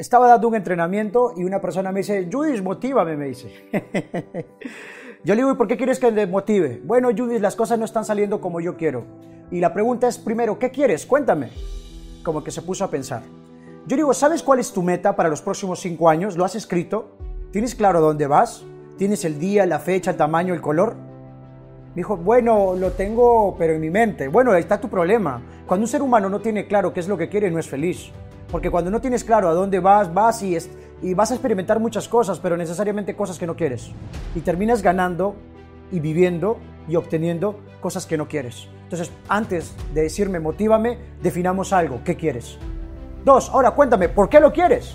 Estaba dando un entrenamiento y una persona me dice, Judith, motívame, me dice. yo le digo, ¿y por qué quieres que te motive? Bueno, Judith, las cosas no están saliendo como yo quiero. Y la pregunta es, primero, ¿qué quieres? Cuéntame. Como que se puso a pensar. Yo digo, ¿sabes cuál es tu meta para los próximos cinco años? ¿Lo has escrito? ¿Tienes claro dónde vas? ¿Tienes el día, la fecha, el tamaño, el color? Me dijo, bueno, lo tengo, pero en mi mente. Bueno, ahí está tu problema. Cuando un ser humano no tiene claro qué es lo que quiere, no es feliz. Porque cuando no tienes claro a dónde vas, vas y, y vas a experimentar muchas cosas, pero necesariamente cosas que no quieres. Y terminas ganando y viviendo y obteniendo cosas que no quieres. Entonces, antes de decirme motívame, definamos algo. ¿Qué quieres? Dos, ahora cuéntame, ¿por qué lo quieres?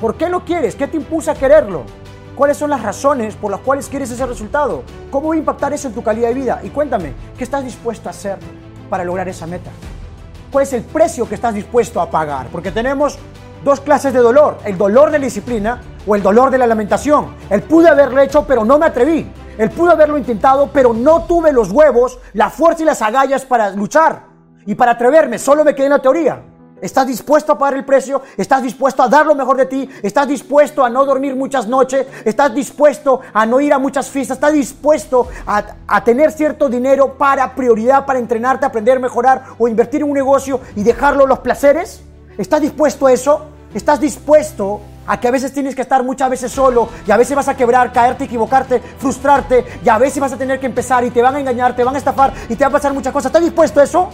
¿Por qué lo quieres? ¿Qué te impulsa a quererlo? ¿Cuáles son las razones por las cuales quieres ese resultado? ¿Cómo va a impactar eso en tu calidad de vida? Y cuéntame, ¿qué estás dispuesto a hacer para lograr esa meta? Es el precio que estás dispuesto a pagar. Porque tenemos dos clases de dolor, el dolor de la disciplina o el dolor de la lamentación. El pude haberlo hecho, pero no me atreví. El pude haberlo intentado, pero no tuve los huevos, la fuerza y las agallas para luchar y para atreverme. Solo me quedé en la teoría. ¿Estás dispuesto a pagar el precio? ¿Estás dispuesto a dar lo mejor de ti? ¿Estás dispuesto a no dormir muchas noches? ¿Estás dispuesto a no ir a muchas fiestas? ¿Estás dispuesto a, tener cierto dinero para prioridad, para entrenarte, aprender, mejorar o invertir en un negocio y dejarlo los placeres? ¿Estás dispuesto a eso? ¿Estás dispuesto a que a veces tienes que estar muchas veces solo y a veces vas a quebrar, caerte, equivocarte, frustrarte y a veces vas a tener que empezar y te van a engañar, te van a estafar y te van a pasar muchas cosas? ¿Estás dispuesto a eso?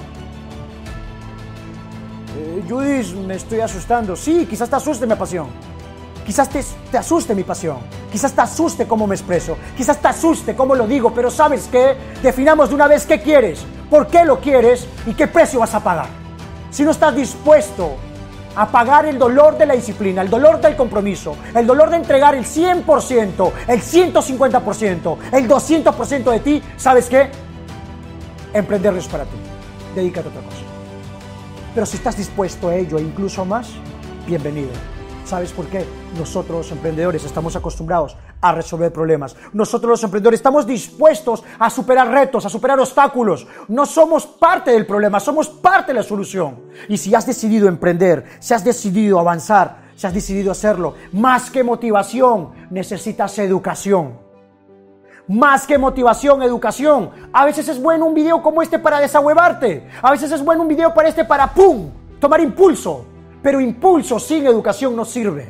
Judith, me estoy asustando. Sí, quizás te asuste mi pasión. Quizás te, te, asuste mi pasión. Quizás te asuste cómo me expreso. Quizás te asuste cómo lo digo. Pero ¿sabes qué? Definamos de una vez qué quieres, por qué lo quieres y qué precio vas a pagar. Si no estás dispuesto a pagar el dolor de la disciplina, el dolor del compromiso, el dolor de entregar el 100%, el 150%, el 200% de ti, ¿sabes qué? Emprender es para ti. Dedícate a otra cosa. Pero si estás dispuesto a ello e incluso más, bienvenido. ¿Sabes por qué? Nosotros los emprendedores estamos acostumbrados a resolver problemas. Nosotros los emprendedores estamos dispuestos a superar retos, a superar obstáculos. No somos parte del problema, somos parte de la solución. Y si has decidido emprender, si has decidido avanzar, si has decidido hacerlo, más que motivación, necesitas educación más que motivación, educación. A veces es bueno un video como este para desahuevarte. A veces es bueno un video para este para ¡pum! Tomar impulso. Pero impulso sin educación no sirve.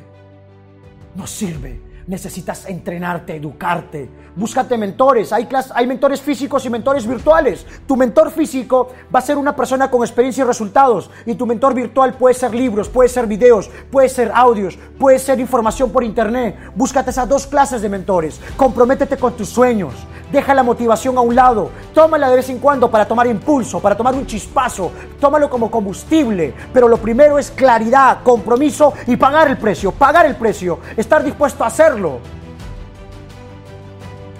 No sirve. Necesitas entrenarte, educarte. Búscate mentores. Hay, hay mentores físicos y mentores virtuales. Tu mentor físico va a ser una persona con experiencia y resultados. Y tu mentor virtual puede ser libros, puede ser videos, puede ser audios, puede ser información por internet. Búscate esas dos clases de mentores. Comprométete con tus sueños. Deja la motivación a un lado. Tómala de vez en cuando para tomar impulso, para tomar un chispazo. Tómalo como combustible. Pero lo primero es claridad, compromiso y pagar el precio. Pagar el precio. Estar dispuesto a hacerlo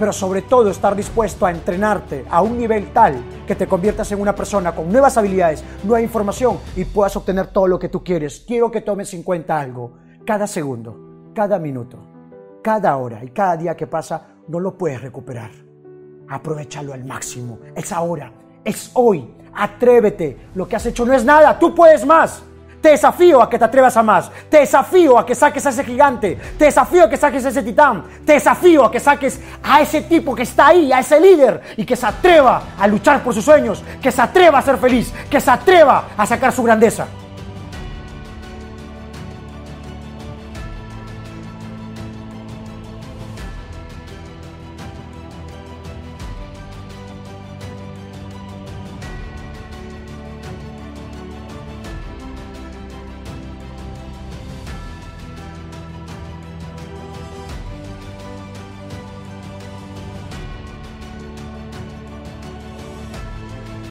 pero sobre todo estar dispuesto a entrenarte a un nivel tal que te conviertas en una persona con nuevas habilidades, nueva información y puedas obtener todo lo que tú quieres. Quiero que tomes en cuenta algo. Cada segundo, cada minuto, cada hora y cada día que pasa no lo puedes recuperar. Aprovechalo al máximo. Es ahora, es hoy. Atrévete. Lo que has hecho no es nada. Tú puedes más. Te desafío a que te atrevas a más. Te desafío a que saques a ese gigante. Te desafío a que saques a ese titán. Te desafío a que saques a ese tipo que está ahí, a ese líder, y que se atreva a luchar por sus sueños, que se atreva a ser feliz, que se atreva a sacar su grandeza.